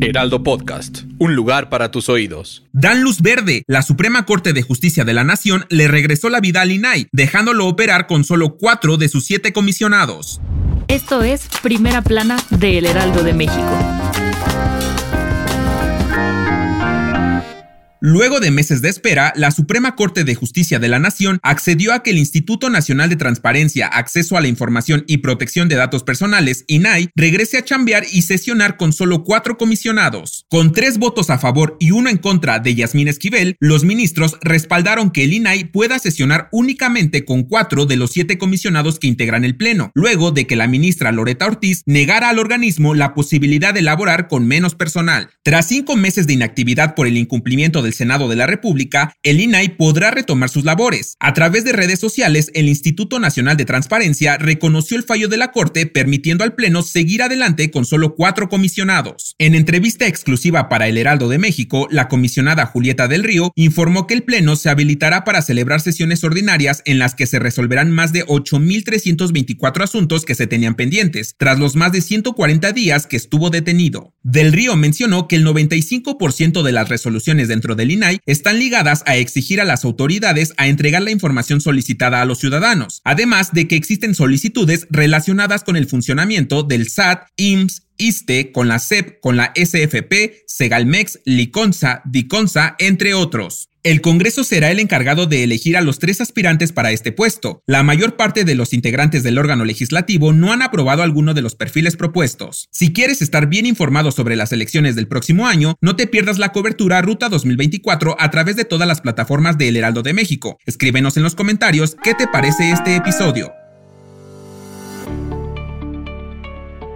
Heraldo Podcast, un lugar para tus oídos. Dan luz verde. La Suprema Corte de Justicia de la Nación le regresó la vida al INAI, dejándolo operar con solo cuatro de sus siete comisionados. Esto es Primera Plana de El Heraldo de México. Luego de meses de espera, la Suprema Corte de Justicia de la Nación accedió a que el Instituto Nacional de Transparencia, Acceso a la Información y Protección de Datos Personales, INAI, regrese a chambear y sesionar con solo cuatro comisionados. Con tres votos a favor y uno en contra de Yasmín Esquivel, los ministros respaldaron que el INAI pueda sesionar únicamente con cuatro de los siete comisionados que integran el Pleno, luego de que la ministra Loreta Ortiz negara al organismo la posibilidad de elaborar con menos personal. Tras cinco meses de inactividad por el incumplimiento de Senado de la República, el INAI podrá retomar sus labores. A través de redes sociales, el Instituto Nacional de Transparencia reconoció el fallo de la Corte, permitiendo al Pleno seguir adelante con solo cuatro comisionados. En entrevista exclusiva para El Heraldo de México, la comisionada Julieta del Río informó que el Pleno se habilitará para celebrar sesiones ordinarias en las que se resolverán más de 8.324 asuntos que se tenían pendientes, tras los más de 140 días que estuvo detenido. Del Río mencionó que el 95% de las resoluciones dentro del INAI están ligadas a exigir a las autoridades a entregar la información solicitada a los ciudadanos, además de que existen solicitudes relacionadas con el funcionamiento del SAT, IMSS, ISTE, con la CEP, con la SFP, Segalmex, Liconza, Diconza, entre otros. El Congreso será el encargado de elegir a los tres aspirantes para este puesto. La mayor parte de los integrantes del órgano legislativo no han aprobado alguno de los perfiles propuestos. Si quieres estar bien informado sobre las elecciones del próximo año, no te pierdas la cobertura Ruta 2024 a través de todas las plataformas de El Heraldo de México. Escríbenos en los comentarios qué te parece este episodio.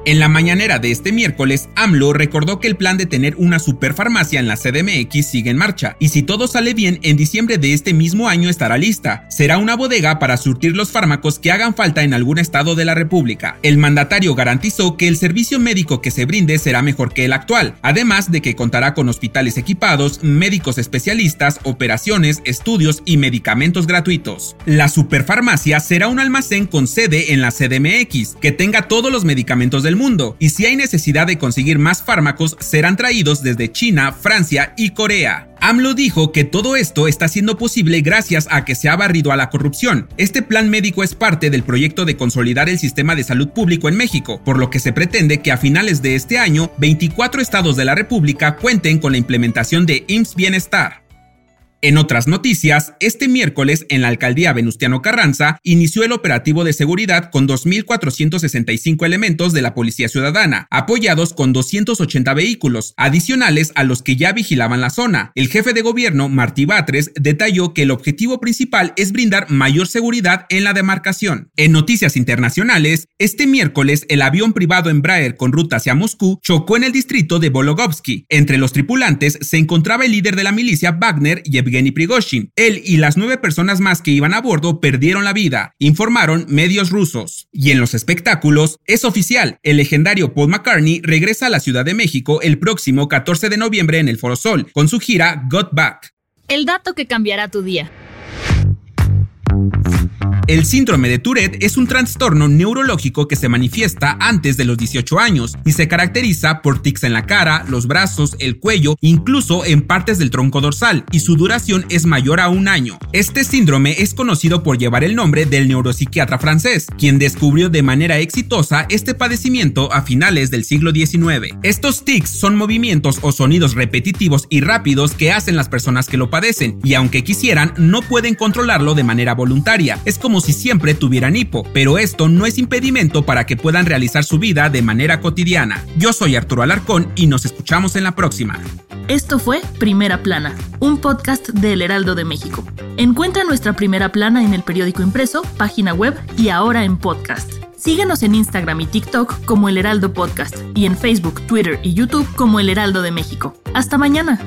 En la mañanera de este miércoles, AMLO recordó que el plan de tener una superfarmacia en la CDMX sigue en marcha, y si todo sale bien, en diciembre de este mismo año estará lista. Será una bodega para surtir los fármacos que hagan falta en algún estado de la República. El mandatario garantizó que el servicio médico que se brinde será mejor que el actual, además de que contará con hospitales equipados, médicos especialistas, operaciones, estudios y medicamentos gratuitos. La superfarmacia será un almacén con sede en la CDMX, que tenga todos los medicamentos del mundo, y si hay necesidad de conseguir más fármacos, serán traídos desde China, Francia y Corea. AMLO dijo que todo esto está siendo posible gracias a que se ha barrido a la corrupción. Este plan médico es parte del proyecto de consolidar el sistema de salud público en México, por lo que se pretende que a finales de este año 24 estados de la República cuenten con la implementación de IMSS Bienestar. En otras noticias, este miércoles en la alcaldía Venustiano Carranza inició el operativo de seguridad con 2.465 elementos de la Policía Ciudadana, apoyados con 280 vehículos, adicionales a los que ya vigilaban la zona. El jefe de gobierno, Martí Batres, detalló que el objetivo principal es brindar mayor seguridad en la demarcación. En noticias internacionales, este miércoles el avión privado Embraer con ruta hacia Moscú chocó en el distrito de Vologovsky. Entre los tripulantes se encontraba el líder de la milicia Wagner y Evgeny Prigozhin. Él y las nueve personas más que iban a bordo perdieron la vida, informaron medios rusos. Y en los espectáculos, es oficial, el legendario Paul McCartney regresa a la Ciudad de México el próximo 14 de noviembre en el Foro Sol, con su gira Got Back. El dato que cambiará tu día. El síndrome de Tourette es un trastorno neurológico que se manifiesta antes de los 18 años y se caracteriza por tics en la cara, los brazos, el cuello, incluso en partes del tronco dorsal, y su duración es mayor a un año. Este síndrome es conocido por llevar el nombre del neuropsiquiatra francés, quien descubrió de manera exitosa este padecimiento a finales del siglo XIX. Estos tics son movimientos o sonidos repetitivos y rápidos que hacen las personas que lo padecen, y aunque quisieran, no pueden controlarlo de manera voluntaria es como si siempre tuvieran hipo, pero esto no es impedimento para que puedan realizar su vida de manera cotidiana. Yo soy Arturo Alarcón y nos escuchamos en la próxima. Esto fue Primera Plana, un podcast del Heraldo de México. Encuentra nuestra Primera Plana en el periódico impreso, página web y ahora en podcast. Síguenos en Instagram y TikTok como El Heraldo Podcast y en Facebook, Twitter y YouTube como El Heraldo de México. Hasta mañana.